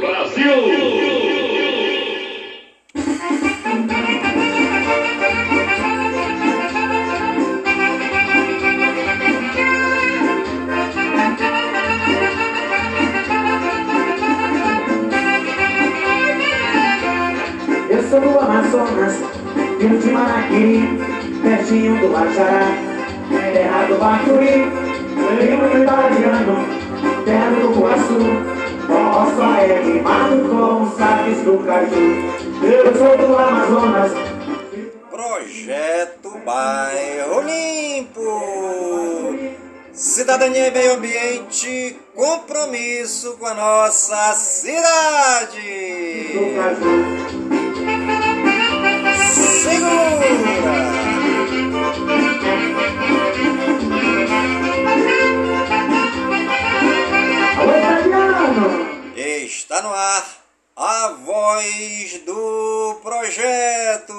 Brasil! Nossa cidade. Segura! Está no ar a voz do projeto.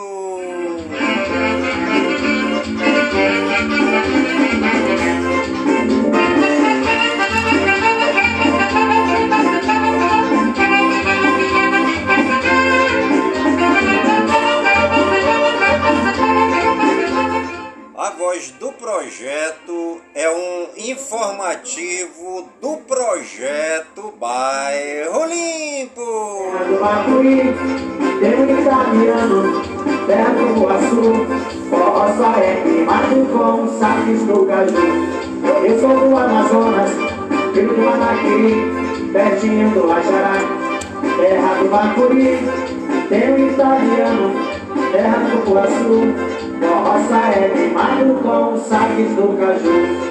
A voz do projeto é um informativo do projeto Bairro Limpo. Terra do Bacuri, primo do Italiano, terra do Guaçu, só é rimado com saques do caju. Eu sou do Amazonas, filho do Manaquiri, pertinho do Ajará, terra do Bacuri, tenho italiano, terra do Guaçu, só é rimado com os saques do caju.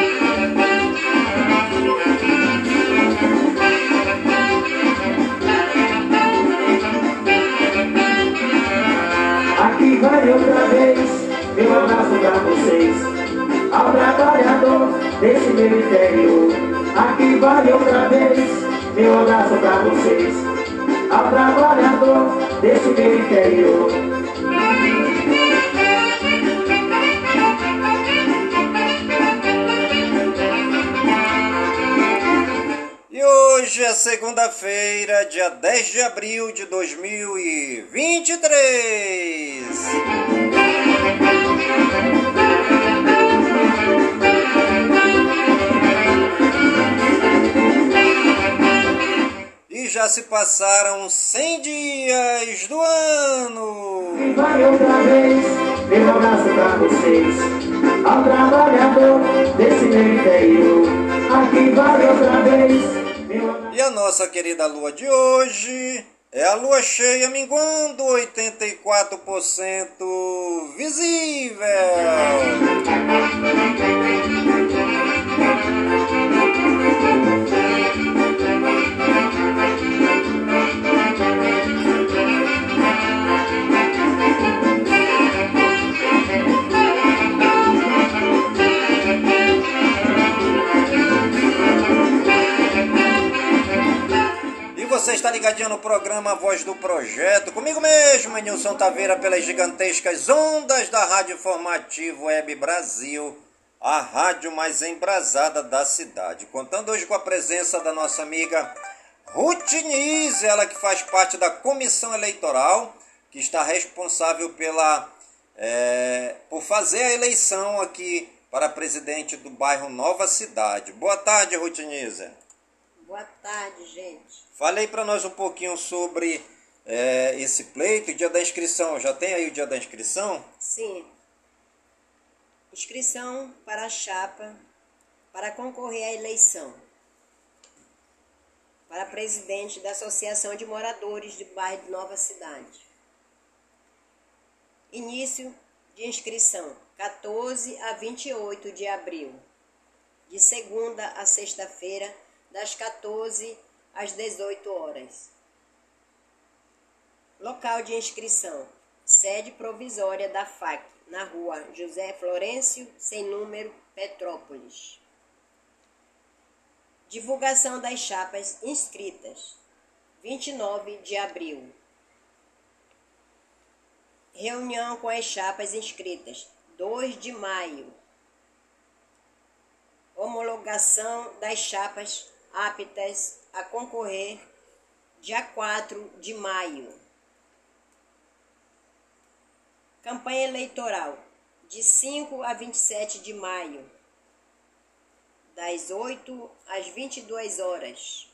Vai outra vez, meu abraço pra vocês. Ao trabalhador desse meu interior. Aqui vai outra vez, meu abraço pra vocês. Ao trabalhador desse meu interior. Hoje é segunda-feira, dia 10 de abril de 2023. E já se passaram 100 dias do ano. Aqui vai outra vez, meu abraço pra vocês. Ao trabalhador desse meu interior. Aqui vai outra vez, nossa querida lua de hoje é a lua cheia minguando 84% visível. Você está ligadinho no programa Voz do Projeto, comigo mesmo, Nilson Taveira, pelas gigantescas ondas da Rádio Informativo Web Brasil, a rádio mais embrasada da cidade. Contando hoje com a presença da nossa amiga Ruth Nise, ela que faz parte da comissão eleitoral, que está responsável pela, é, por fazer a eleição aqui para presidente do bairro Nova Cidade. Boa tarde, Ruth Nise. Boa tarde, gente. Falei para nós um pouquinho sobre é, esse pleito, dia da inscrição. Já tem aí o dia da inscrição? Sim. Inscrição para a chapa para concorrer à eleição para presidente da Associação de Moradores de Bairro de Nova Cidade. Início de inscrição 14 a 28 de abril, de segunda a sexta-feira, das 14 às 18 horas. Local de inscrição: sede provisória da FAC, na rua José Florencio, sem número, Petrópolis. Divulgação das chapas inscritas. 29 de abril. Reunião com as chapas inscritas. 2 de maio. Homologação das chapas aptas a concorrer. Dia 4 de maio. Campanha eleitoral. De 5 a 27 de maio das 8 às 22 horas.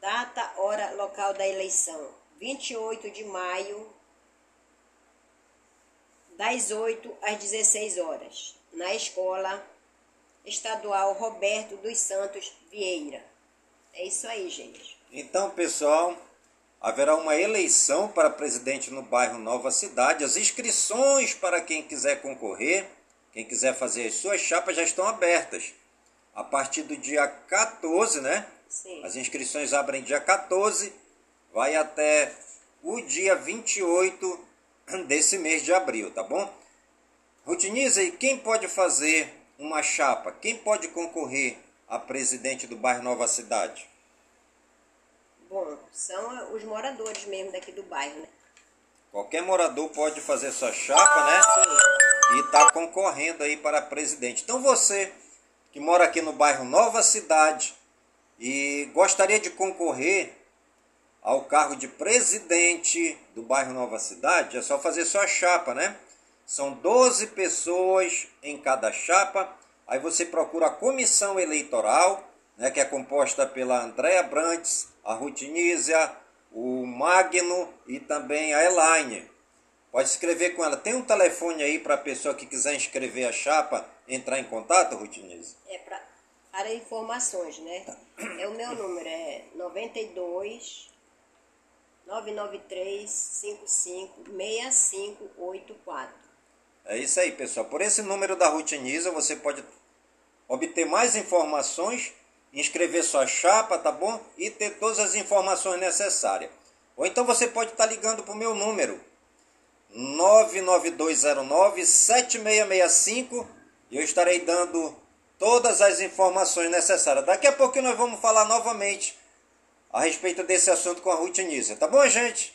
Data, hora, local da eleição: 28 de maio, das 8 às 16 horas, na Escola Estadual Roberto dos Santos Vieira. É isso aí, gente. Então, pessoal, haverá uma eleição para presidente no bairro Nova Cidade. As inscrições para quem quiser concorrer quem quiser fazer as suas chapas já estão abertas. A partir do dia 14, né? Sim. As inscrições abrem dia 14, vai até o dia 28 desse mês de abril, tá bom? Rutiniza, e quem pode fazer uma chapa? Quem pode concorrer a presidente do bairro Nova Cidade? Bom, são os moradores mesmo daqui do bairro, né? Qualquer morador pode fazer sua chapa, né? Sim e está concorrendo aí para presidente. Então você que mora aqui no bairro Nova Cidade e gostaria de concorrer ao cargo de presidente do bairro Nova Cidade, é só fazer sua chapa, né? São 12 pessoas em cada chapa. Aí você procura a comissão eleitoral, né, que é composta pela Andréa Brantes, a Rutinísia, o Magno e também a Elaine. Pode escrever com ela. Tem um telefone aí para a pessoa que quiser inscrever a chapa entrar em contato, Rutinise? É pra, para informações, né? É o meu número, é 92 993 55 6584. É isso aí, pessoal. Por esse número da Rutinisa você pode obter mais informações, inscrever sua chapa, tá bom? E ter todas as informações necessárias. Ou então você pode estar tá ligando para o meu número 99209-7665 e eu estarei dando todas as informações necessárias. Daqui a pouco nós vamos falar novamente a respeito desse assunto com a Ruth Nízia. Tá bom, gente?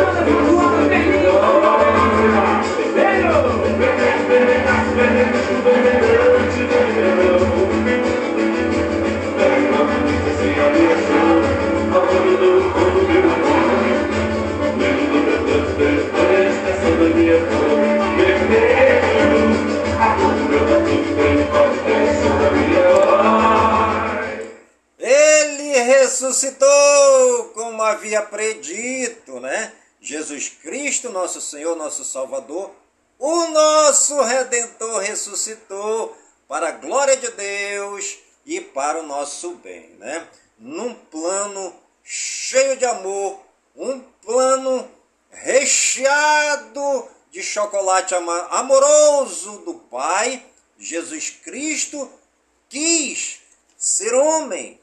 ressuscitou como havia predito, né? Jesus Cristo, nosso Senhor, nosso Salvador, o nosso Redentor ressuscitou para a glória de Deus e para o nosso bem, né? Num plano cheio de amor, um plano recheado de chocolate amoroso do Pai, Jesus Cristo quis ser homem,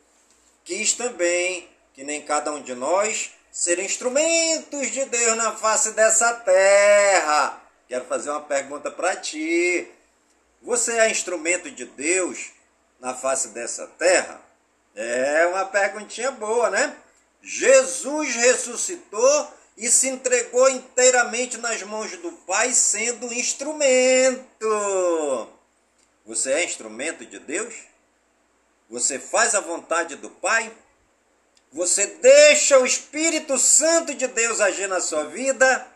quis também, que nem cada um de nós, ser instrumentos de Deus na face dessa terra Quero fazer uma pergunta para ti. Você é instrumento de Deus na face dessa terra? É uma perguntinha boa, né? Jesus ressuscitou e se entregou inteiramente nas mãos do Pai, sendo instrumento. Você é instrumento de Deus? Você faz a vontade do Pai? Você deixa o Espírito Santo de Deus agir na sua vida?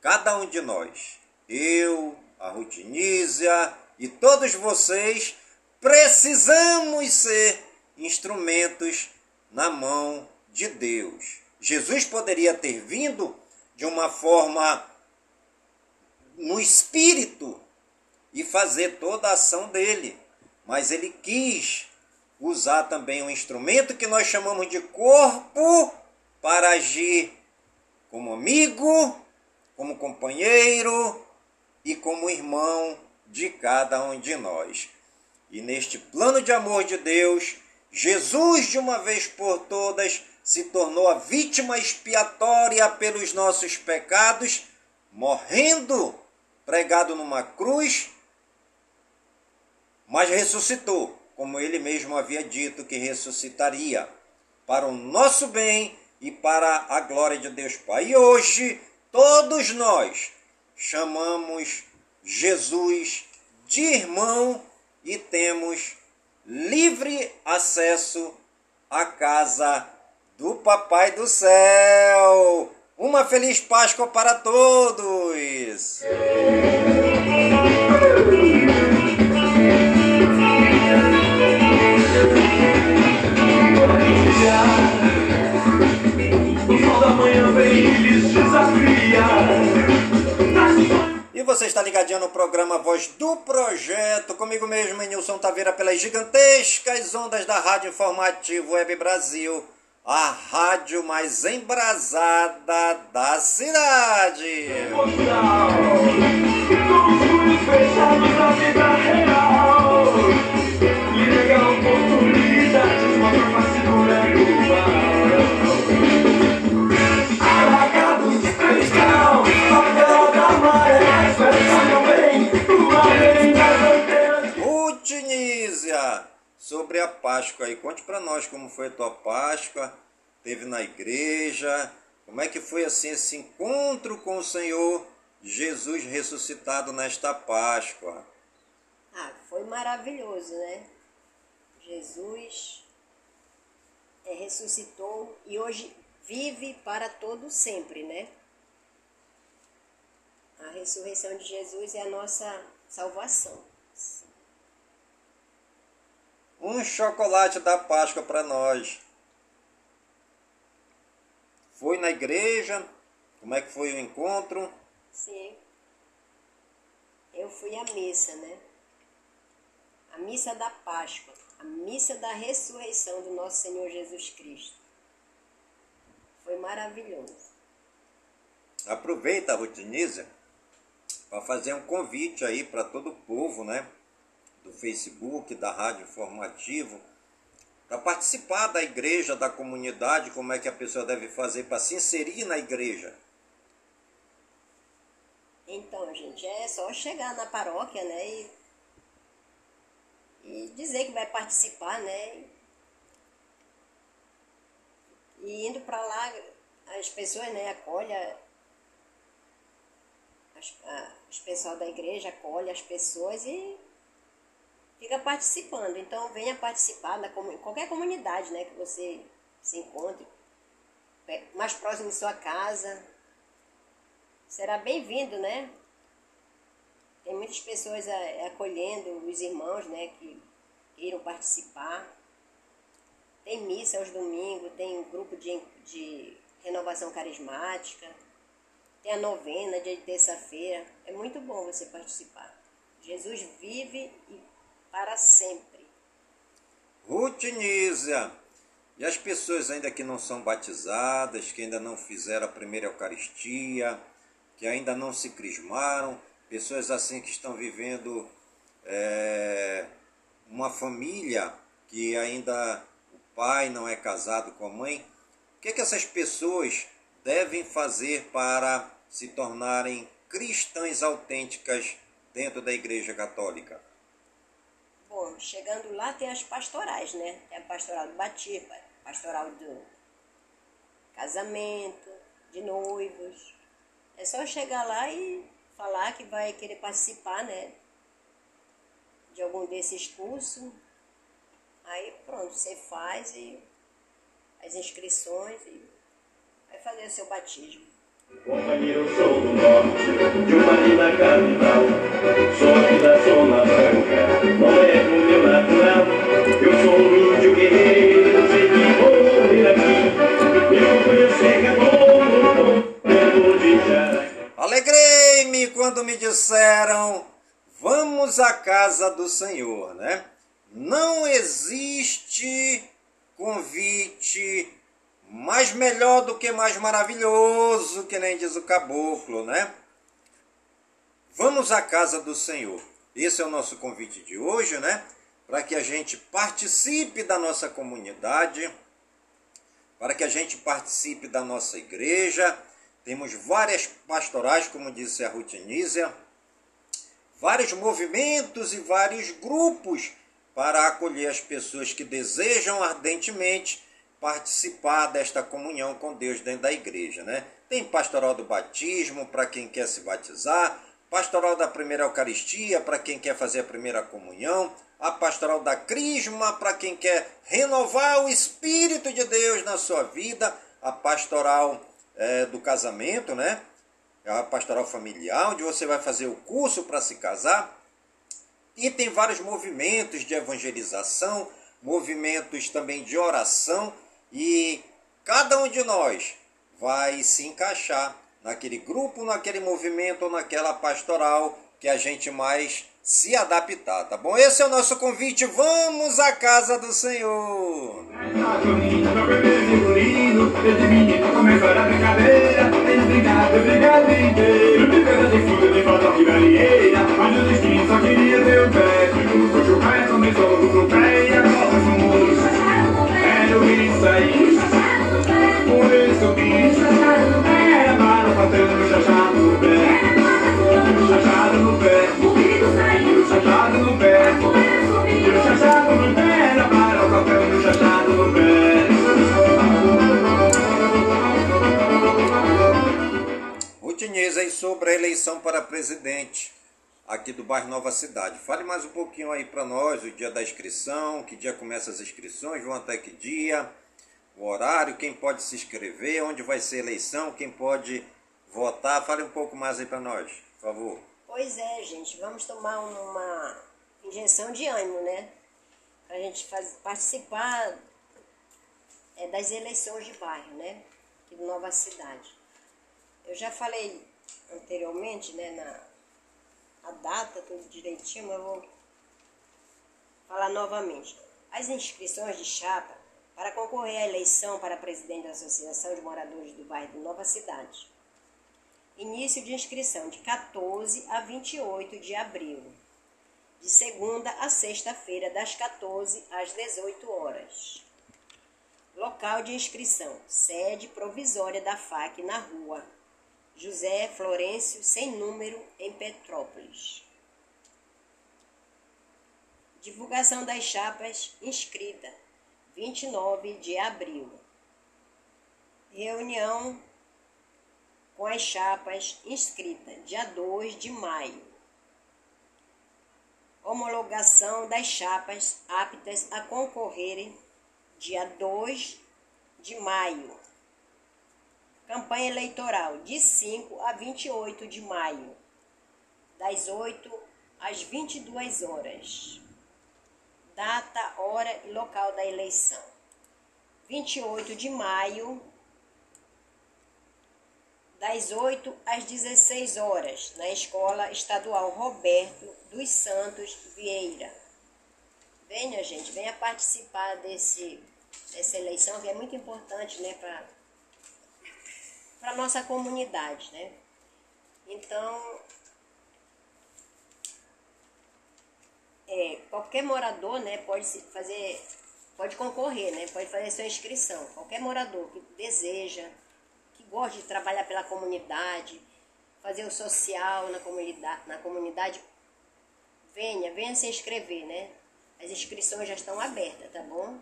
Cada um de nós, eu, a Rutinísia e todos vocês, precisamos ser instrumentos na mão de Deus. Jesus poderia ter vindo de uma forma no espírito e fazer toda a ação dele, mas ele quis usar também um instrumento que nós chamamos de corpo para agir como amigo, como companheiro e como irmão de cada um de nós. E neste plano de amor de Deus, Jesus, de uma vez por todas, se tornou a vítima expiatória pelos nossos pecados, morrendo pregado numa cruz, mas ressuscitou como ele mesmo havia dito que ressuscitaria, para o nosso bem e para a glória de Deus Pai. E hoje, todos nós chamamos Jesus de irmão e temos livre acesso à casa do Papai do Céu. Uma feliz Páscoa para todos! E você está ligadinho no programa Voz do Projeto, comigo mesmo, Nilson Taveira, pelas gigantescas ondas da Rádio Informativo Web Brasil, a rádio mais embrasada da cidade. fechados da vida real, sobre a Páscoa aí, conte para nós como foi a tua Páscoa, teve na igreja, como é que foi assim esse encontro com o Senhor Jesus ressuscitado nesta Páscoa? Ah, foi maravilhoso, né? Jesus é, ressuscitou e hoje vive para todo sempre, né? A ressurreição de Jesus é a nossa salvação. Um chocolate da Páscoa para nós. Foi na igreja? Como é que foi o encontro? Sim. Eu fui à missa, né? A missa da Páscoa, a missa da ressurreição do nosso Senhor Jesus Cristo. Foi maravilhoso. Aproveita, Rutinisa para fazer um convite aí para todo o povo, né? Do Facebook, da Rádio Informativo, para participar da igreja, da comunidade, como é que a pessoa deve fazer para se inserir na igreja. Então, gente, é só chegar na paróquia, né? E, e dizer que vai participar, né? E indo para lá, as pessoas, né, acolhem as, a, os pessoal da igreja acolhe as pessoas e fica participando. Então venha participar da qualquer comunidade né, que você se encontre, mais próximo de sua casa. Será bem-vindo, né? Tem muitas pessoas acolhendo os irmãos né, que queiram participar. Tem missa aos domingos, tem grupo de, de renovação carismática. Tem a novena, dia de terça-feira. É muito bom você participar. Jesus vive e para sempre. Rutinísia. E as pessoas ainda que não são batizadas, que ainda não fizeram a primeira Eucaristia, que ainda não se crismaram, pessoas assim que estão vivendo é, uma família que ainda o pai não é casado com a mãe, o que, é que essas pessoas devem fazer para se tornarem cristãs autênticas dentro da Igreja Católica? Chegando lá tem as pastorais, né? Tem a pastoral do batismo, pastoral do casamento, de noivos. É só chegar lá e falar que vai querer participar, né? De algum desses cursos. Aí pronto, você faz e as inscrições e vai fazer o seu batismo. Companheiro, sou do norte, de uma linda capital. Sou aqui da Zona Branca, não é do meu natural. Eu sou um índio guerreiro, sei que vou morrer aqui. Eu conhecer que é bom, de Jaraguá. Alegrei-me quando me disseram: Vamos à casa do Senhor, né? Não existe convite mais melhor do que mais maravilhoso, que nem diz o caboclo, né? Vamos à casa do Senhor. Esse é o nosso convite de hoje, né? Para que a gente participe da nossa comunidade, para que a gente participe da nossa igreja. Temos várias pastorais, como disse a Rutinísia, vários movimentos e vários grupos para acolher as pessoas que desejam ardentemente participar desta comunhão com Deus dentro da igreja, né? Tem pastoral do batismo para quem quer se batizar, pastoral da primeira Eucaristia para quem quer fazer a primeira comunhão, a pastoral da Crisma para quem quer renovar o Espírito de Deus na sua vida, a pastoral é, do casamento, né? A pastoral familiar, onde você vai fazer o curso para se casar. E tem vários movimentos de evangelização, movimentos também de oração e cada um de nós vai se encaixar naquele grupo, naquele movimento ou naquela pastoral que a gente mais se adaptar, tá bom? Esse é o nosso convite. Vamos à casa do Senhor. E o sobre a eleição para presidente aqui do bairro Nova Cidade. Fale mais um pouquinho aí para nós, o dia da inscrição, que dia começa as inscrições, vão até que dia, o horário, quem pode se inscrever, onde vai ser a eleição, quem pode votar. Fale um pouco mais aí para nós, por favor. Pois é, gente, vamos tomar uma injeção de ânimo, né? Pra gente faz, participar é, das eleições de bairro, né? Aqui do Nova Cidade. Eu já falei anteriormente, né, na a data, tudo direitinho, mas eu vou falar novamente. As inscrições de chapa para concorrer à eleição para presidente da Associação de Moradores do Bairro Nova Cidade. Início de inscrição de 14 a 28 de abril. De segunda a sexta-feira, das 14 às 18 horas. Local de inscrição: sede provisória da FAC na rua José Florencio, sem número, em Petrópolis. Divulgação das chapas inscrita, 29 de abril. Reunião com as chapas inscrita, dia 2 de maio. Homologação das chapas aptas a concorrerem, dia 2 de maio. Campanha eleitoral de 5 a 28 de maio, das 8 às 22 horas. Data, hora e local da eleição. 28 de maio, das 8 às 16 horas, na Escola Estadual Roberto dos Santos Vieira. Venha, gente, venha participar desse, dessa eleição, que é muito importante, né, para para nossa comunidade, né? Então, é, qualquer morador, né, pode fazer, pode concorrer, né, pode fazer sua inscrição. Qualquer morador que deseja, que gosta de trabalhar pela comunidade, fazer o social na comunidade, na comunidade, venha, venha se inscrever, né? As inscrições já estão abertas, tá bom?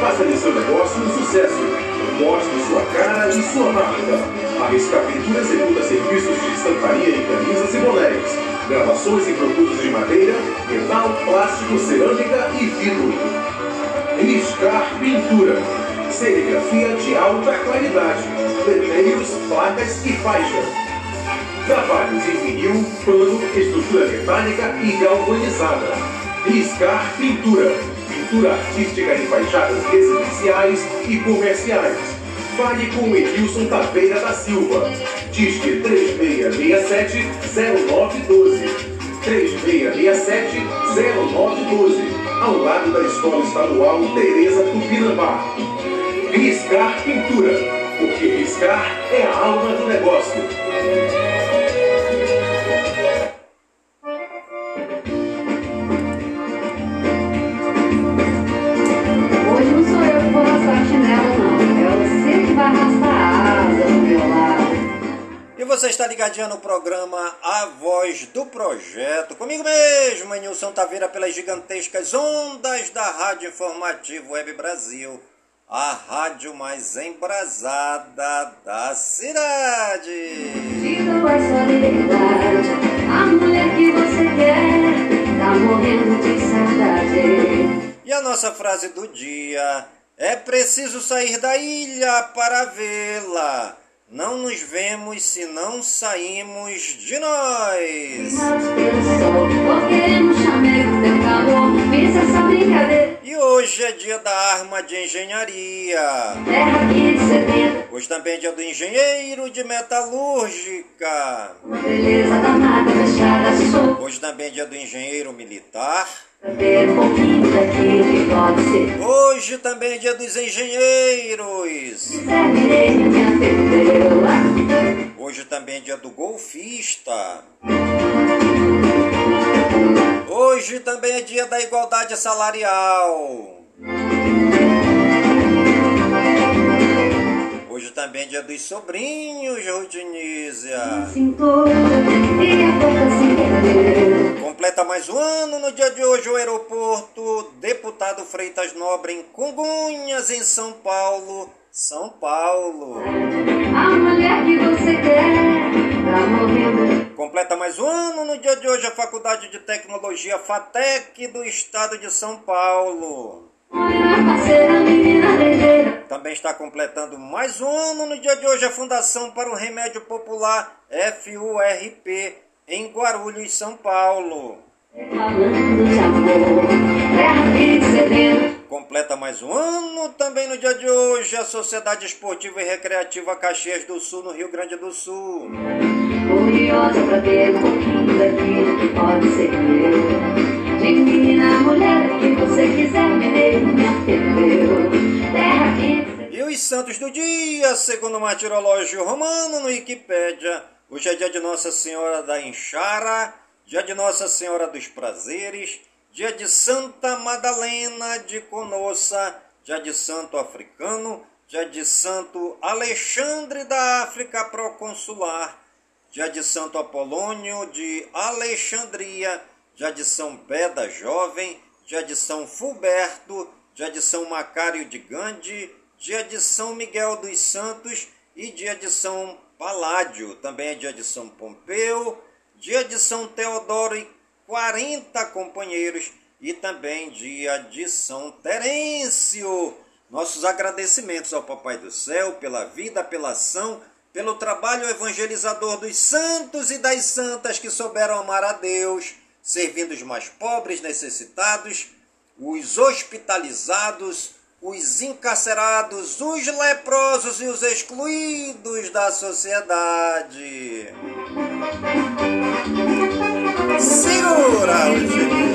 Faça de seu negócio um sucesso. Mostre sua cara e sua marca. A Riscar Pintura executa serviços de estamparia em camisas e bonés. Gravações em produtos de madeira, metal, plástico, cerâmica e vidro. Riscar Pintura. Serigrafia de alta qualidade. Letreiros, placas e faixas. Trabalhos em vinil, pano, estrutura metálica e galvanizada. Riscar Pintura. Pintura artística em fachadas residenciais e comerciais. Fale com Edilson Taveira da Silva. Disque 3667-0912. 3667-0912. Ao lado da Escola Estadual Tereza Tupinambá. Riscar Pintura. Porque riscar é a alma do negócio. Você está ligadinho no programa A Voz do Projeto. Comigo mesmo, Nilson Taveira, pelas gigantescas ondas da Rádio Informativo Web Brasil. A rádio mais embrasada da cidade. Liberdade. A mulher que você quer tá morrendo de saudade. E a nossa frase do dia é preciso sair da ilha para vê-la. Não nos vemos se não saímos de nós. E hoje é dia da arma de engenharia. Hoje também é dia do engenheiro de metalúrgica. Hoje também é dia do engenheiro militar. Hoje também é dia dos engenheiros. Hoje também é dia do golfista. Hoje também é dia da igualdade salarial. Hoje também é dia dos sobrinhos, Rudinísia. Cintura a boca se perdeu. Completa mais um ano no dia de hoje o aeroporto Deputado Freitas Nobre em Congonhas, em São Paulo. São Paulo. A mulher que você quer tá morrendo. Completa mais um ano no dia de hoje a Faculdade de Tecnologia FATEC do Estado de São Paulo. Olha, parceira, menina. Também está completando mais um ano no dia de hoje a Fundação para o Remédio Popular FURP em Guarulhos, São Paulo. Completa mais um ano também no dia de hoje a Sociedade Esportiva e Recreativa Caxias do Sul, no Rio Grande do Sul. Curiosa pra ver um pouquinho daquilo que pode ser meu. De menina, mulher, que você quiser, menino, me atendeu. E os santos do dia, segundo o martirológio romano no Wikipédia, hoje é dia de Nossa Senhora da Enxara, dia de Nossa Senhora dos Prazeres, dia de Santa Madalena de Conossa, dia de Santo Africano, dia de Santo Alexandre da África Proconsular, dia de Santo Apolônio de Alexandria, dia de São Beda Jovem, dia de São Fulberto, dia de São Macário de Gandhi, dia de São Miguel dos Santos e dia de São Paládio. Também é dia de São Pompeu, dia de São Teodoro e 40 companheiros e também dia de São Terêncio. Nossos agradecimentos ao Papai do Céu pela vida, pela ação, pelo trabalho evangelizador dos santos e das santas que souberam amar a Deus, servindo os mais pobres, necessitados, os hospitalizados, os encarcerados, os leprosos e os excluídos da sociedade. Segura, Eugênio.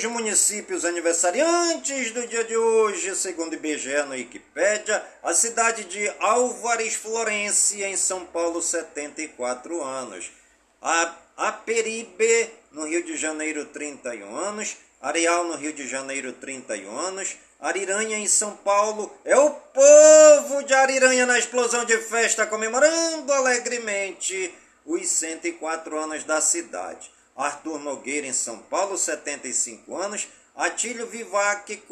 E os municípios aniversariantes do dia de hoje, segundo o IBGE no Wikipédia, a cidade de Álvares Florense, em São Paulo, 74 anos. A Aperibe, no Rio de Janeiro, 31 anos. Areal, no Rio de Janeiro, 31 anos. Ariranha, em São Paulo. É o povo de Ariranha na explosão de festa, comemorando alegremente os 104 anos da cidade. Arthur Nogueira, em São Paulo, 75 anos. Atílio Vivac,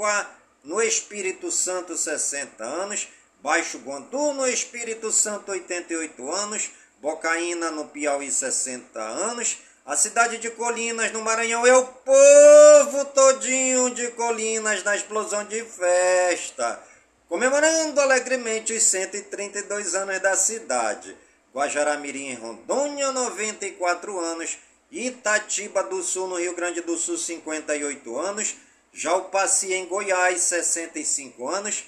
no Espírito Santo, 60 anos. Baixo Guandu, no Espírito Santo, 88 anos. Bocaína, no Piauí, 60 anos. A cidade de Colinas, no Maranhão, é o povo todinho de Colinas na explosão de festa, comemorando alegremente os 132 anos da cidade. Guajaramirim, em Rondônia, 94 anos. Itatiba do Sul, no Rio Grande do Sul, 58 anos. Jalpaci, em Goiás, 65 anos.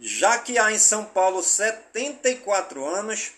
Jaquiá, em São Paulo, 74 anos.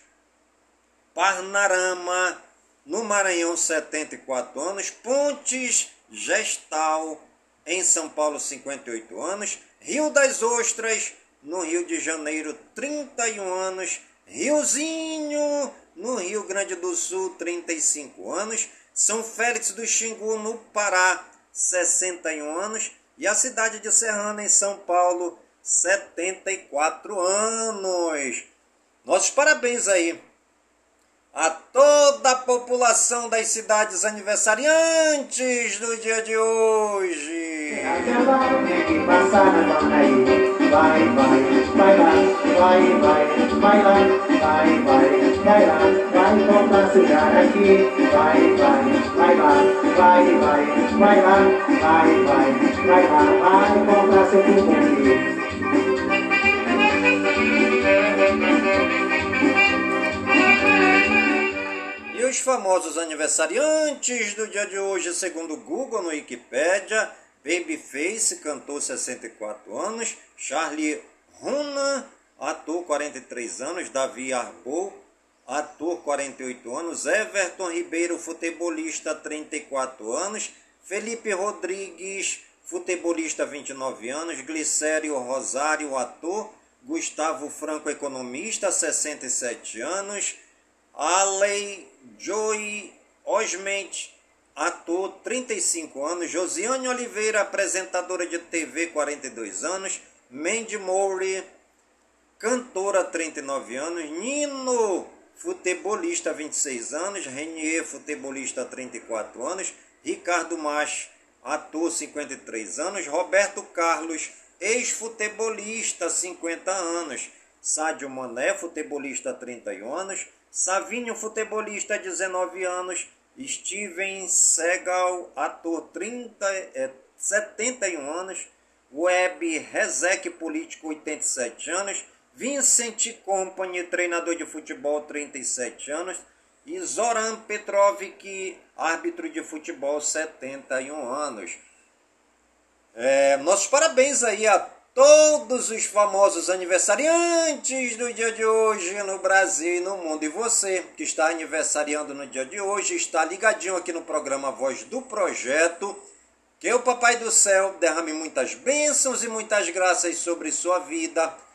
Parnarama, no Maranhão, 74 anos. Pontes Gestal, em São Paulo, 58 anos. Rio das Ostras, no Rio de Janeiro, 31 anos. Riozinho, no Rio Grande do Sul, 35 anos. São Félix do Xingu, no Pará, 61 anos. E a cidade de Serrana, em São Paulo, 74 anos. Nossos parabéns aí a toda a população das cidades aniversariantes do dia de hoje. Vai, vai, vai vai, vai lá, vai, vai, vai lá, vai comprar cigarro aqui, vai, vai, vai lá, vai, vai, vai lá, vai, vai, vai lá, vai comprar seu aqui. os famosos aniversariantes do dia de hoje, segundo o Google no Wikipedia, Babyface, cantor 64 anos, Charlie Hunnam, ator 43 anos, Davi Arbou, ator 48 anos, Everton Ribeiro, futebolista 34 anos, Felipe Rodrigues, futebolista 29 anos, Glicério Rosário, ator, Gustavo Franco, economista, 67 anos, Alei Joey Osment, ator, 35 anos. Josiane Oliveira, apresentadora de TV, 42 anos. Mandy Moore, cantora, 39 anos. Nino, futebolista, 26 anos. Renier, futebolista, 34 anos. Ricardo Mach, ator, 53 anos. Roberto Carlos, ex-futebolista, 50 anos. Sádio Mané, futebolista, 31 anos. Savinho, futebolista, 19 anos. Steven Segal, ator, 30, é, 71 anos. Web Rezek, político, 87 anos. Vincent Company, treinador de futebol, 37 anos. E Zoran Petrovic, árbitro de futebol, 71 anos. É, nossos parabéns aí a todos os famosos aniversariantes do dia de hoje no Brasil e no mundo. E você que está aniversariando no dia de hoje, está ligadinho aqui no programa Voz do Projeto. Que o Papai do Céu derrame muitas bênçãos e muitas graças sobre sua vida,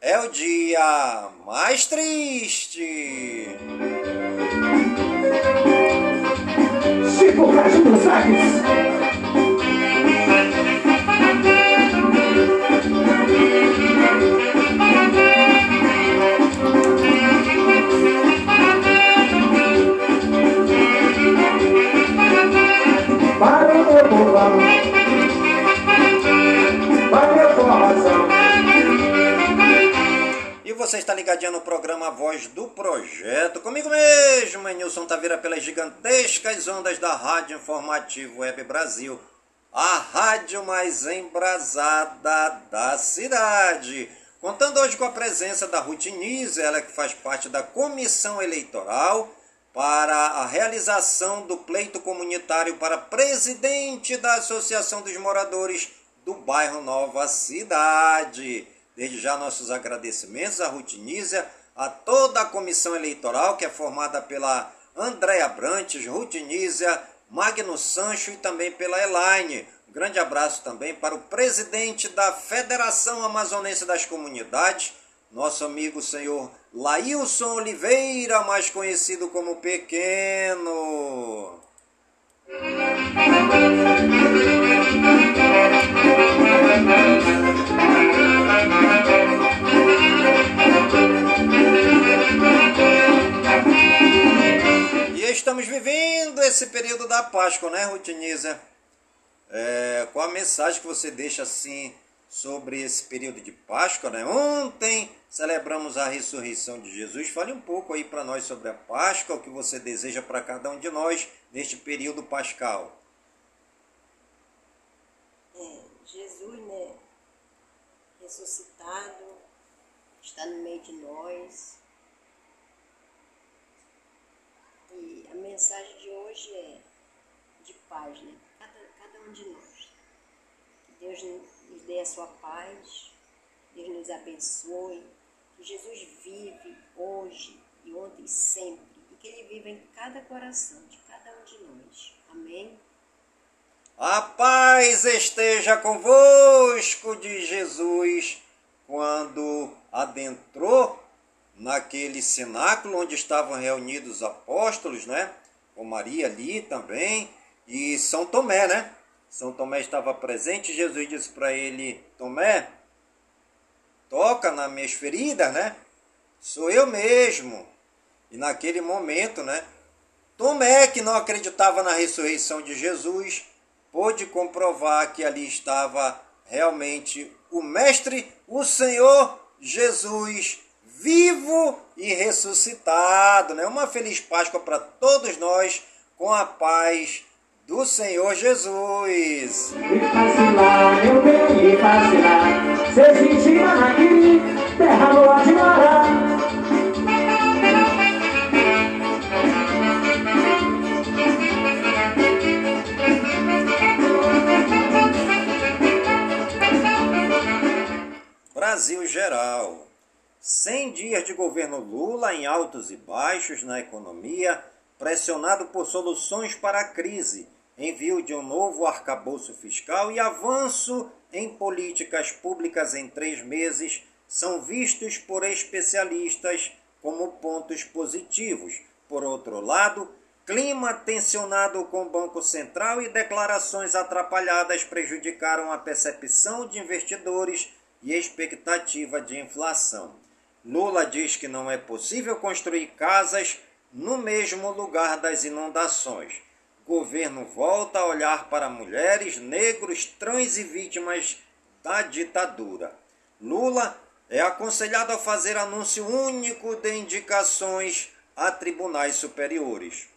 é o dia mais triste. Chico Caju dos E você está ligadinho no programa Voz do Projeto, comigo mesmo, Nilson Taveira, pelas gigantescas ondas da Rádio Informativo Web Brasil, a rádio mais embrasada da cidade. Contando hoje com a presença da Ruth Nise, ela que faz parte da comissão eleitoral para a realização do pleito comunitário para presidente da Associação dos Moradores do bairro Nova Cidade. Desde já nossos agradecimentos à Rutinísia, a toda a comissão eleitoral que é formada pela Andréa Brantes, Rutinísia, Magno Sancho e também pela Elaine. Um grande abraço também para o presidente da Federação Amazonense das Comunidades, nosso amigo senhor Laílson Oliveira, mais conhecido como Pequeno. E estamos vivendo esse período da Páscoa, né, Rutiniza? É, qual a mensagem que você deixa assim sobre esse período de Páscoa, né? Ontem celebramos a ressurreição de Jesus. Fale um pouco aí para nós sobre a Páscoa, o que você deseja para cada um de nós neste período pascal. É, Jesus, ressuscitado, está no meio de nós. E a mensagem de hoje é de paz, né? Cada, cada um de nós. Que Deus nos dê a sua paz, Deus nos abençoe, que Jesus vive hoje e ontem e sempre, e que Ele viva em cada coração de cada um de nós. Amém? A paz esteja convosco, de Jesus, quando adentrou naquele cenáculo onde estavam reunidos os apóstolos, né? Com Maria ali também, e São Tomé, né? São Tomé estava presente, Jesus disse para ele: Tomé, toca nas minhas feridas, né? Sou eu mesmo. E naquele momento, né? Tomé, que não acreditava na ressurreição de Jesus, pôde comprovar que ali estava realmente o Mestre, o Senhor Jesus, vivo e ressuscitado. Né? Uma feliz Páscoa para todos nós, com a paz do Senhor Jesus. Eu Brasil geral. 100 dias de governo Lula em altos e baixos na economia, pressionado por soluções para a crise, envio de um novo arcabouço fiscal e avanço em políticas públicas em três meses são vistos por especialistas como pontos positivos. Por outro lado, clima tensionado com o Banco Central e declarações atrapalhadas prejudicaram a percepção de investidores e expectativa de inflação. Lula diz que não é possível construir casas no mesmo lugar das inundações. Governo volta a olhar para mulheres, negros, trans e vítimas da ditadura. Lula é aconselhado a fazer anúncio único de indicações a tribunais superiores.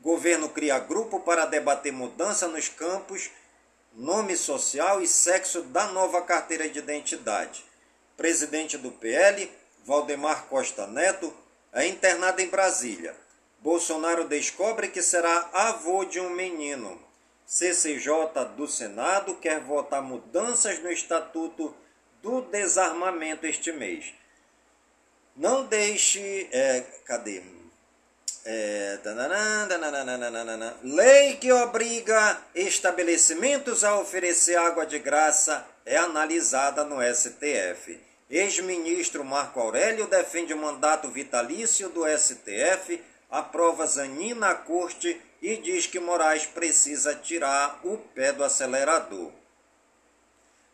Governo cria grupo para debater mudança nos campos nome social e sexo da nova carteira de identidade. Presidente do PL, Valdemar Costa Neto, é internado em Brasília. Bolsonaro descobre que será avô de um menino. CCJ do Senado quer votar mudanças no Estatuto do Desarmamento este mês. Não deixe. É, cadê? É, lei que obriga estabelecimentos a oferecer água de graça é analisada no STF. Ex-ministro Marco Aurélio defende o mandato vitalício do STF, aprova Zanin na corte e diz que Moraes precisa tirar o pé do acelerador.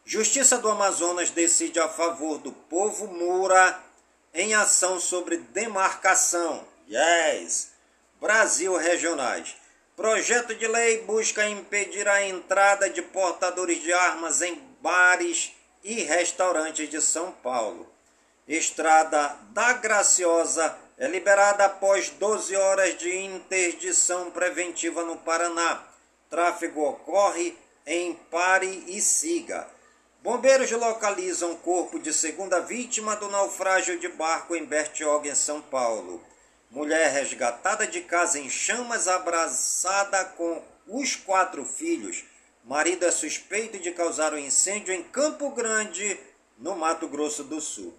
Justiça do Amazonas decide a favor do povo Mura em ação sobre demarcação. Yes! Brasil Regionais. Projeto de lei busca impedir a entrada de portadores de armas em bares e restaurantes de São Paulo. Estrada da Graciosa é liberada após 12 horas de interdição preventiva no Paraná. Tráfego ocorre em Pare e Siga. Bombeiros localizam corpo de segunda vítima do naufrágio de barco em Bertioga, em São Paulo. Mulher resgatada de casa em chamas, abraçada com os quatro filhos. Marido é suspeito de causar o um incêndio em Campo Grande, no Mato Grosso do Sul.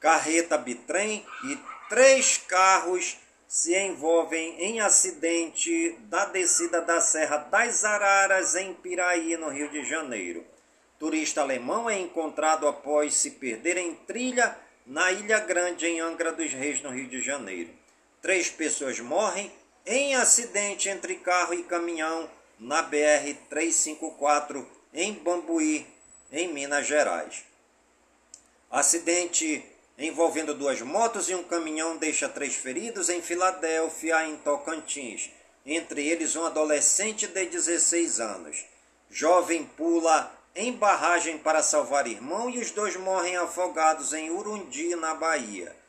Carreta bitrem e três carros se envolvem em acidente da descida da Serra das Araras em Piraí, no Rio de Janeiro. Turista alemão é encontrado após se perder em trilha na Ilha Grande, em Angra dos Reis, no Rio de Janeiro. Três pessoas morrem em acidente entre carro e caminhão na BR-354 em Bambuí, em Minas Gerais. Acidente envolvendo duas motos e um caminhão deixa três feridos em Filadélfia, em Tocantins. Entre eles, um adolescente de 16 anos. Jovem pula em barragem para salvar irmão e os dois morrem afogados em Urundi, na Bahia.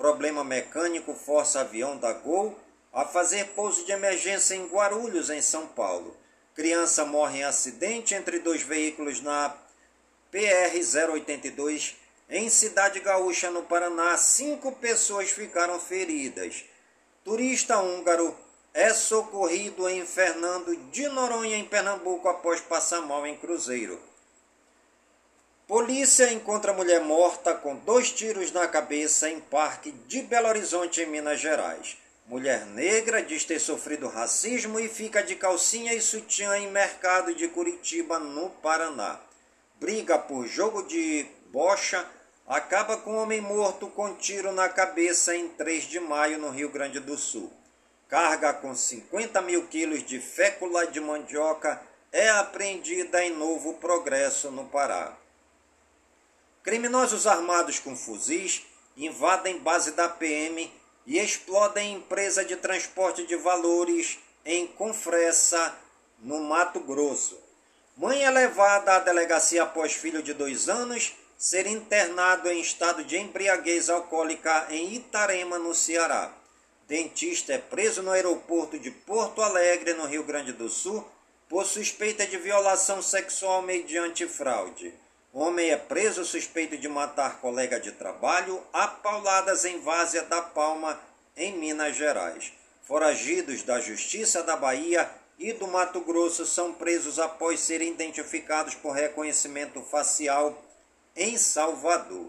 Problema mecânico força avião da Gol a fazer pouso de emergência em Guarulhos, em São Paulo. Criança morre em acidente entre dois veículos na PR-082 em Cidade Gaúcha, no Paraná. Cinco pessoas ficaram feridas. Turista húngaro é socorrido em Fernando de Noronha, em Pernambuco, após passar mal em Cruzeiro. Polícia encontra mulher morta com dois tiros na cabeça em parque de Belo Horizonte, em Minas Gerais. Mulher negra diz ter sofrido racismo e fica de calcinha e sutiã em mercado de Curitiba, no Paraná. Briga por jogo de bocha acaba com homem morto com tiro na cabeça em 3 de maio, no Rio Grande do Sul. Carga com 50 mil quilos de fécula de mandioca é apreendida em Novo Progresso, no Pará. Criminosos armados com fuzis invadem base da PM e explodem empresa de transporte de valores em Confressa, no Mato Grosso. Mãe é levada à delegacia após filho de dois anos ser internado em estado de embriaguez alcoólica em Itarema, no Ceará. Dentista é preso no aeroporto de Porto Alegre, no Rio Grande do Sul, por suspeita de violação sexual mediante fraude. Homem é preso suspeito de matar colega de trabalho a pauladas em Várzea da Palma, em Minas Gerais. Foragidos da Justiça da Bahia e do Mato Grosso são presos após serem identificados por reconhecimento facial em Salvador.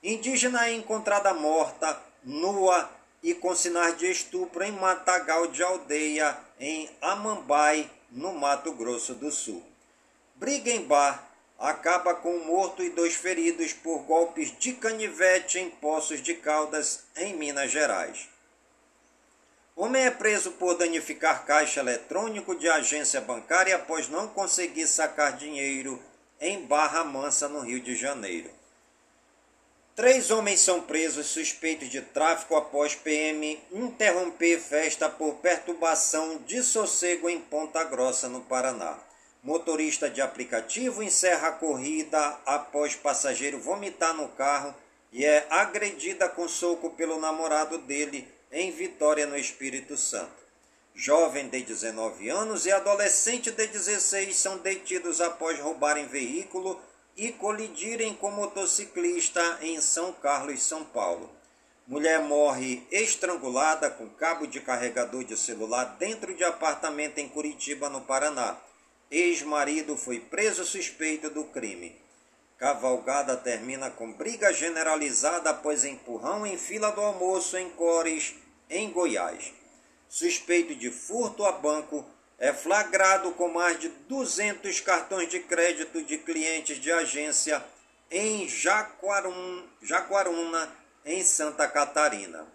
Indígena é encontrada morta, nua e com sinais de estupro em Matagal de Aldeia, em Amambai, no Mato Grosso do Sul. Briga em bar acaba com um morto e dois feridos por golpes de canivete em Poços de Caldas, em Minas Gerais. Homem é preso por danificar caixa eletrônico de agência bancária após não conseguir sacar dinheiro em Barra Mansa, no Rio de Janeiro. Três homens são presos suspeitos de tráfico após PM interromper festa por perturbação de sossego em Ponta Grossa, no Paraná. Motorista de aplicativo encerra a corrida após passageiro vomitar no carro e é agredida com soco pelo namorado dele em Vitória, no Espírito Santo. Jovem de 19 anos e adolescente de 16 são detidos após roubarem veículo e colidirem com motociclista em São Carlos, São Paulo. Mulher morre estrangulada com cabo de carregador de celular dentro de apartamento em Curitiba, no Paraná. Ex-marido foi preso suspeito do crime. Cavalgada termina com briga generalizada após empurrão em fila do almoço em Cores, em Goiás. Suspeito de furto a banco é flagrado com mais de 200 cartões de crédito de clientes de agência em Jaguaruna, Jaguaruna em Santa Catarina.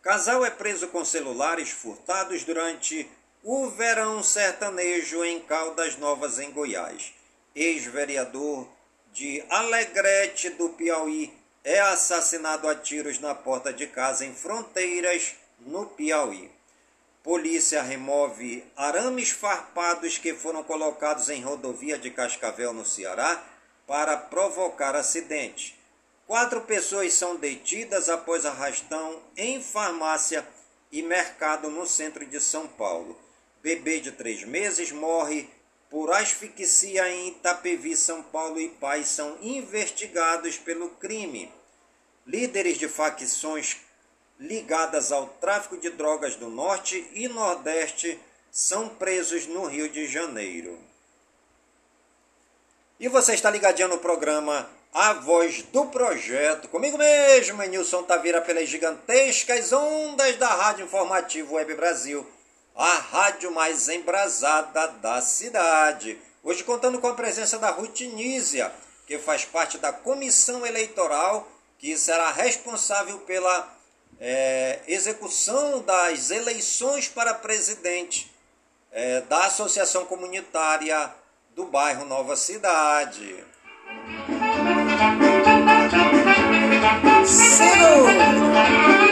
Casal é preso com celulares furtados durante o verão sertanejo em Caldas Novas, em Goiás. Ex-vereador de Alegrete do Piauí é assassinado a tiros na porta de casa em Fronteiras, no Piauí. Polícia remove arames farpados que foram colocados em rodovia de Cascavel, no Ceará, para provocar acidente. Quatro pessoas são detidas após arrastão em farmácia e mercado no centro de São Paulo. Bebê de três meses morre por asfixia em Itapevi, São Paulo e pai são investigados pelo crime. Líderes de facções ligadas ao tráfico de drogas do Norte e Nordeste são presos no Rio de Janeiro. E você está ligadinho no programa A Voz do Projeto. Comigo mesmo, Nilson Taveira, pelas gigantescas ondas da Rádio Informativo Web Brasil, a rádio mais embrasada da cidade. Hoje contando com a presença da Ruth Nízia, que faz parte da comissão eleitoral, que será responsável pela é, execução das eleições para presidente é, da Associação Comunitária do bairro Nova Cidade. E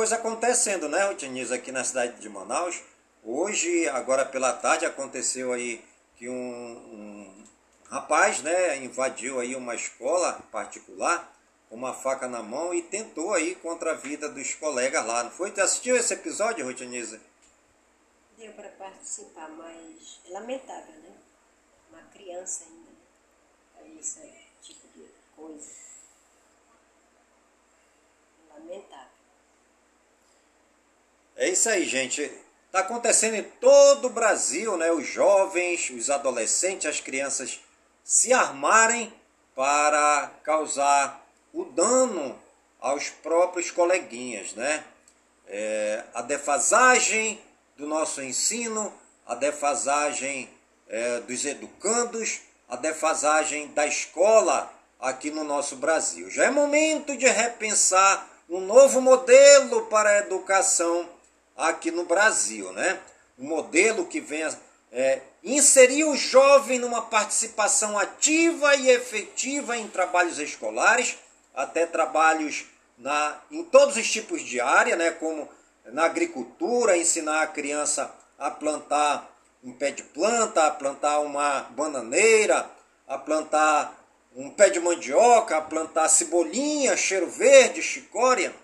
coisa acontecendo, né, Rutiniz, aqui na cidade de Manaus. Hoje, agora pela tarde, aconteceu aí que um, um rapaz, né, invadiu aí uma escola particular com uma faca na mão e tentou aí contra a vida dos colegas lá, não foi? Tu assistiu esse episódio, Rutiniza? Deu para participar, mas é lamentável, né? Uma criança ainda. Aí esse tipo de coisa. Lamentável. É isso aí, gente. Está acontecendo em todo o Brasil, né? Os jovens, os adolescentes, as crianças se armarem para causar o dano aos próprios coleguinhas, né? É, a defasagem do nosso ensino, a defasagem é, dos educandos, a defasagem da escola aqui no nosso Brasil. Já é momento de repensar um novo modelo para a educação aqui no Brasil, né? Um modelo que venha é, inserir o jovem numa participação ativa e efetiva em trabalhos escolares, até trabalhos na, em todos os tipos de área, né? Como na agricultura, ensinar a criança a plantar um pé de planta, a plantar uma bananeira, a plantar um pé de mandioca, a plantar cebolinha, cheiro verde, chicória.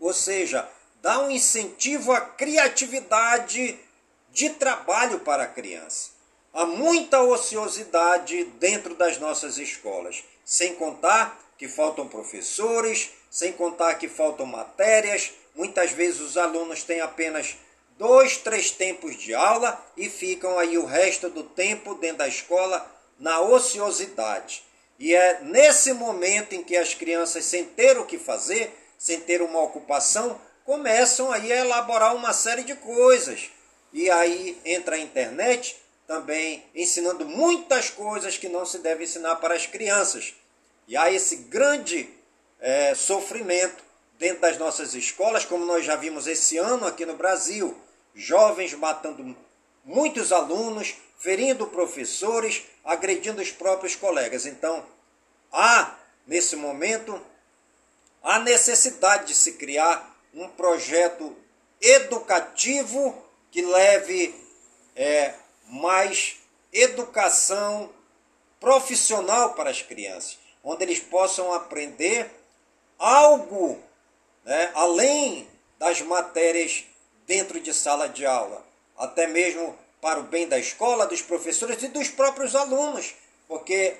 Ou seja, dá um incentivo à criatividade de trabalho para a criança. Há muita ociosidade dentro das nossas escolas, sem contar que faltam professores, sem contar que faltam matérias. Muitas vezes os alunos têm apenas dois, três tempos de aula e ficam aí o resto do tempo dentro da escola na ociosidade. E é nesse momento em que as crianças, sem ter o que fazer, sem ter uma ocupação, começam aí a elaborar uma série de coisas. E aí entra a internet também ensinando muitas coisas que não se deve ensinar para as crianças. E há esse grande é, sofrimento dentro das nossas escolas, como nós já vimos esse ano aqui no Brasil. Jovens matando muitos alunos, ferindo professores, agredindo os próprios colegas. Então, há, nesse momento, a necessidade de se criar um projeto educativo que leve é, mais educação profissional para as crianças, onde eles possam aprender algo né, além das matérias dentro de sala de aula, até mesmo para o bem da escola, dos professores e dos próprios alunos, porque,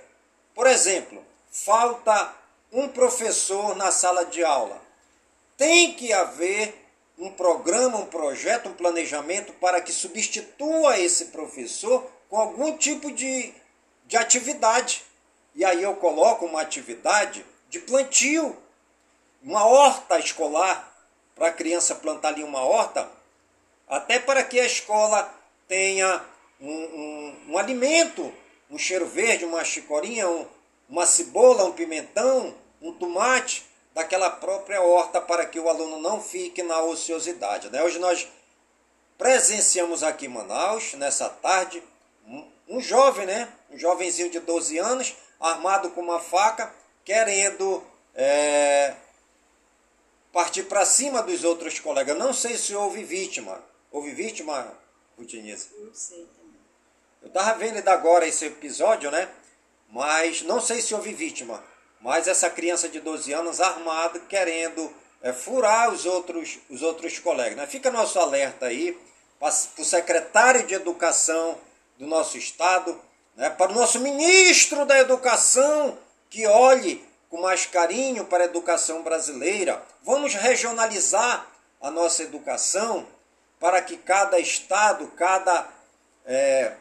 por exemplo, falta um professor na sala de aula. Tem que haver um programa, um projeto, um planejamento para que substitua esse professor com algum tipo de, de atividade. E aí eu coloco uma atividade de plantio, uma horta escolar, para a criança plantar ali uma horta, até para que a escola tenha um, um, um alimento, um cheiro verde, uma chicorinha, um, uma cebola, um pimentão, um tomate, daquela própria horta para que o aluno não fique na ociosidade. Né? Hoje nós presenciamos aqui em Manaus, nessa tarde, um, jovem, né? um jovenzinho de 12 anos, armado com uma faca, querendo é, partir para cima dos outros colegas. Não sei se houve vítima. Houve vítima, Rutiniza? Não sei também. Eu estava vendo agora esse episódio, né? Mas não sei se houve vítima. Mas essa criança de 12 anos armado, querendo é, furar os outros, os outros colegas. Né? Fica nosso alerta aí para o secretário de Educação do nosso Estado, né? para o nosso ministro da Educação, que olhe com mais carinho para a educação brasileira. Vamos regionalizar a nossa educação para que cada estado, cada, é,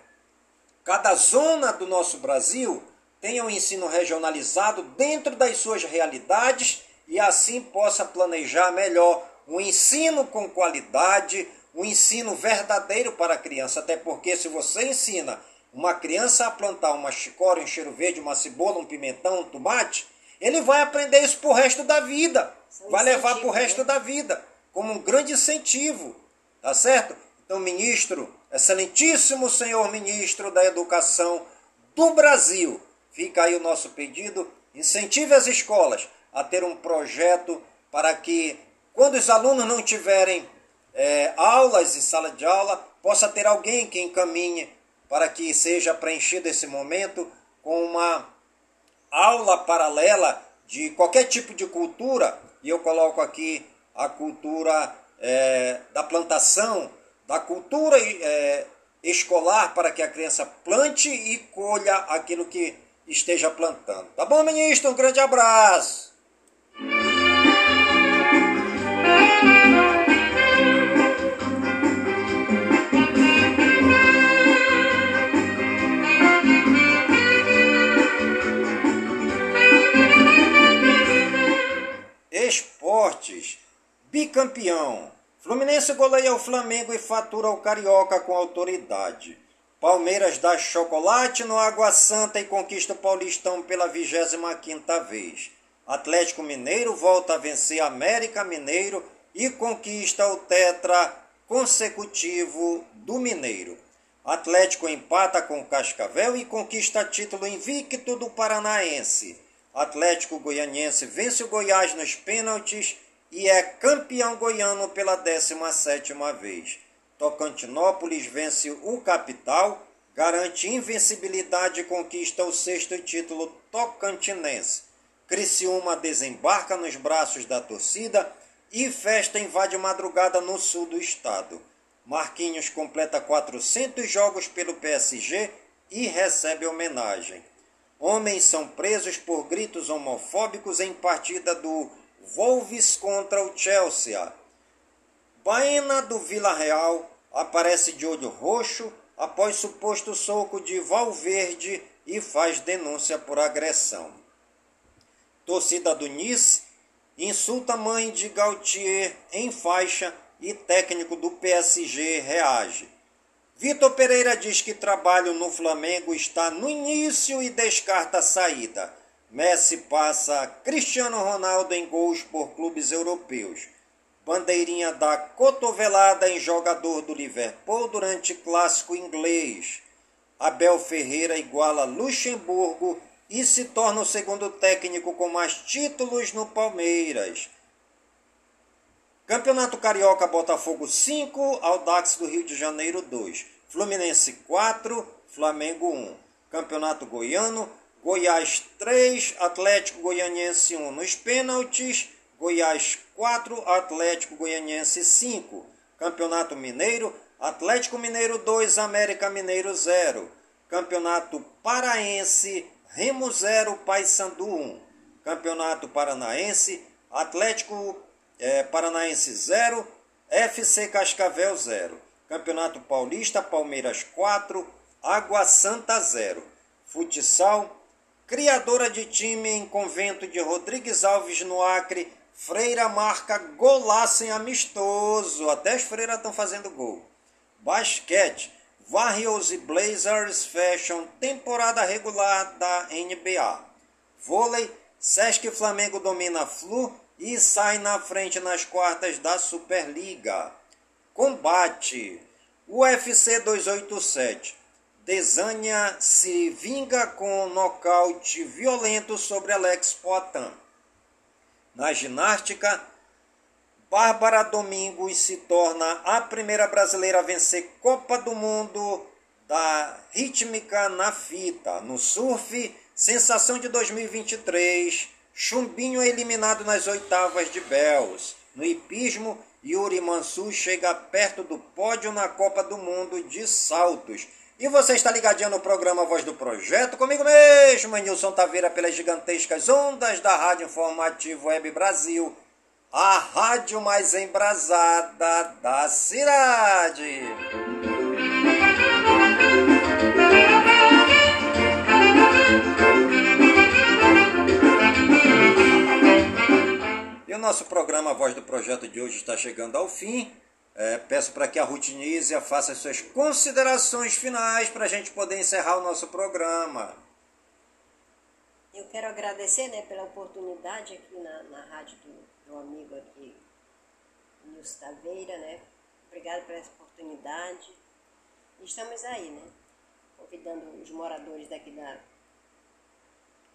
cada zona do nosso Brasil tenha um ensino regionalizado dentro das suas realidades e assim possa planejar melhor um ensino com qualidade, um ensino verdadeiro para a criança. Até porque se você ensina uma criança a plantar uma chicória, um cheiro verde, uma cebola, um pimentão, um tomate, ele vai aprender isso para o resto da vida. vai levar para o resto né? da vida, como um grande incentivo. Tá certo? Então, ministro, excelentíssimo senhor ministro da Educação do Brasil, fica aí o nosso pedido. Incentive as escolas a ter um projeto para que, quando os alunos não tiverem é, aulas em sala de aula, possa ter alguém que encaminhe para que seja preenchido esse momento com uma aula paralela de qualquer tipo de cultura, e eu coloco aqui a cultura é, da plantação, da cultura é, escolar, para que a criança plante e colha aquilo que esteja plantando. Tá bom, ministro? Um grande abraço! Esportes. Bicampeão. Fluminense goleia o Flamengo e fatura o Carioca com autoridade. Palmeiras dá chocolate no Água Santa e conquista o Paulistão pela 25ª vez. Atlético Mineiro volta a vencer América Mineiro e conquista o tetra consecutivo do Mineiro. Atlético empata com Cascavel e conquista título invicto do Paranaense. Atlético Goianiense vence o Goiás nos pênaltis e é campeão goiano pela 17ª vez. Tocantinópolis vence o Capital, garante invencibilidade e conquista o sexto título tocantinense. Criciúma desembarca nos braços da torcida e festa invade madrugada no sul do estado. Marquinhos completa 400 jogos pelo PSG e recebe homenagem. Homens são presos por gritos homofóbicos em partida do Wolves contra o Chelsea. Baena do Vila Real aparece de olho roxo após suposto soco de Valverde e faz denúncia por agressão. Torcida do Nice insulta mãe de Gautier em faixa e técnico do PSG reage. Vitor Pereira diz que trabalho no Flamengo está no início e descarta a saída. Messi passa Cristiano Ronaldo em gols por clubes europeus. Bandeirinha dá cotovelada em jogador do Liverpool durante clássico inglês. Abel Ferreira iguala Luxemburgo e se torna o segundo técnico com mais títulos no Palmeiras. Campeonato Carioca Botafogo 5, Audax do Rio de Janeiro 2. Fluminense 4, Flamengo 1. Campeonato Goiano, Goiás 3, Atlético Goianiense 1 nos pênaltis, Goiás 4, Atlético Goianiense 5. Campeonato Mineiro, Atlético Mineiro 2, América Mineiro 0. Campeonato Paraense, Remo 0, Paysandu 1. Campeonato Paranaense, Atlético é, Paranaense 0, FC Cascavel 0. Campeonato Paulista, Palmeiras 4, Água Santa 0. Futsal, criadora de time em convento de Rodrigues Alves no Acre, Freira marca golaço em amistoso. Até as freiras estão fazendo gol. Basquete, Warriors e Blazers fecham temporada regular da NBA. Vôlei, Sesc Flamengo domina Flu e sai na frente nas quartas da Superliga. Combate. UFC 287. Desânia se vinga com nocaute violento sobre Alex Poitin. Na ginástica, Bárbara Domingos se torna a primeira brasileira a vencer Copa do Mundo da rítmica na fita. No surf, sensação de 2023, Chumbinho eliminado nas oitavas de Bells. No hipismo, Yuri Mansu chega perto do pódio na Copa do Mundo de saltos. E você está ligadinho no programa Voz do Projeto, comigo mesmo, Nilson Taveira, pelas gigantescas ondas da Rádio Informativo Web Brasil, a rádio mais embrasada da cidade. E o nosso programa Voz do Projeto de hoje está chegando ao fim. É, peço para que a Rutinísia faça as suas considerações finais para a gente poder encerrar o nosso programa. Eu quero agradecer né, pela oportunidade aqui na, na rádio do, do amigo aqui, Nilson Taveira, né? Obrigado pela oportunidade. Estamos aí, né? Convidando os moradores daqui da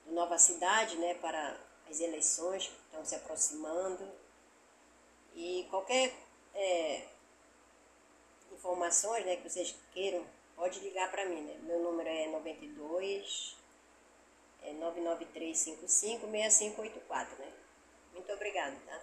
do Nova Cidade, né, para as eleições que estão se aproximando. E qualquer é, informações né, que vocês queiram, pode ligar para mim. Né? Meu número é 92 é 993556584, né? Muito obrigado, tá?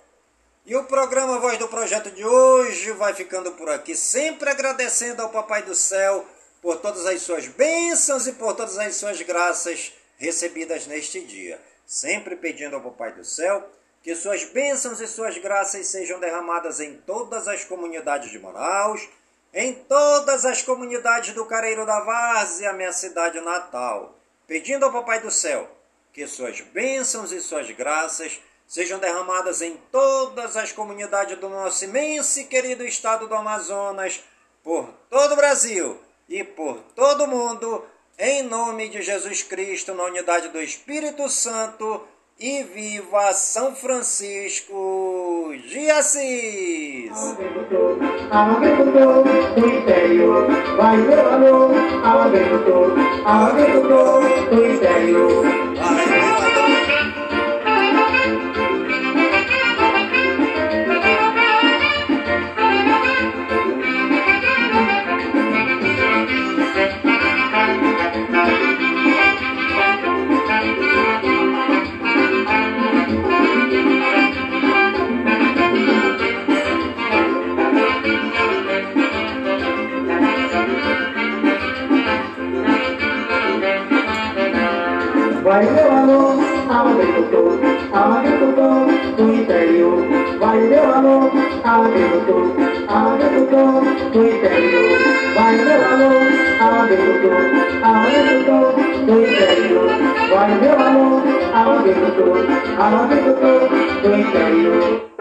E o programa Voz do Projeto de hoje vai ficando por aqui, sempre agradecendo ao Papai do Céu por todas as suas bênçãos e por todas as suas graças recebidas neste dia sempre pedindo ao Papai do Céu que suas bênçãos e suas graças sejam derramadas em todas as comunidades de Manaus, em todas as comunidades do Careiro da Várzea, minha cidade natal, pedindo ao Papai do Céu que suas bênçãos e suas graças sejam derramadas em todas as comunidades do nosso imenso e querido estado do Amazonas, por todo o Brasil e por todo o mundo, em nome de Jesus Cristo, na unidade do Espírito Santo, e viva São Francisco de Assis! Vai ワイではのあわげことあわげこと吹いてるよ。ワイではのあわげことあわげこと吹いてるよ。ワイではのあわげことあわげこと吹いてるよ。ワイではのあわげことあわげこと吹いてるよ。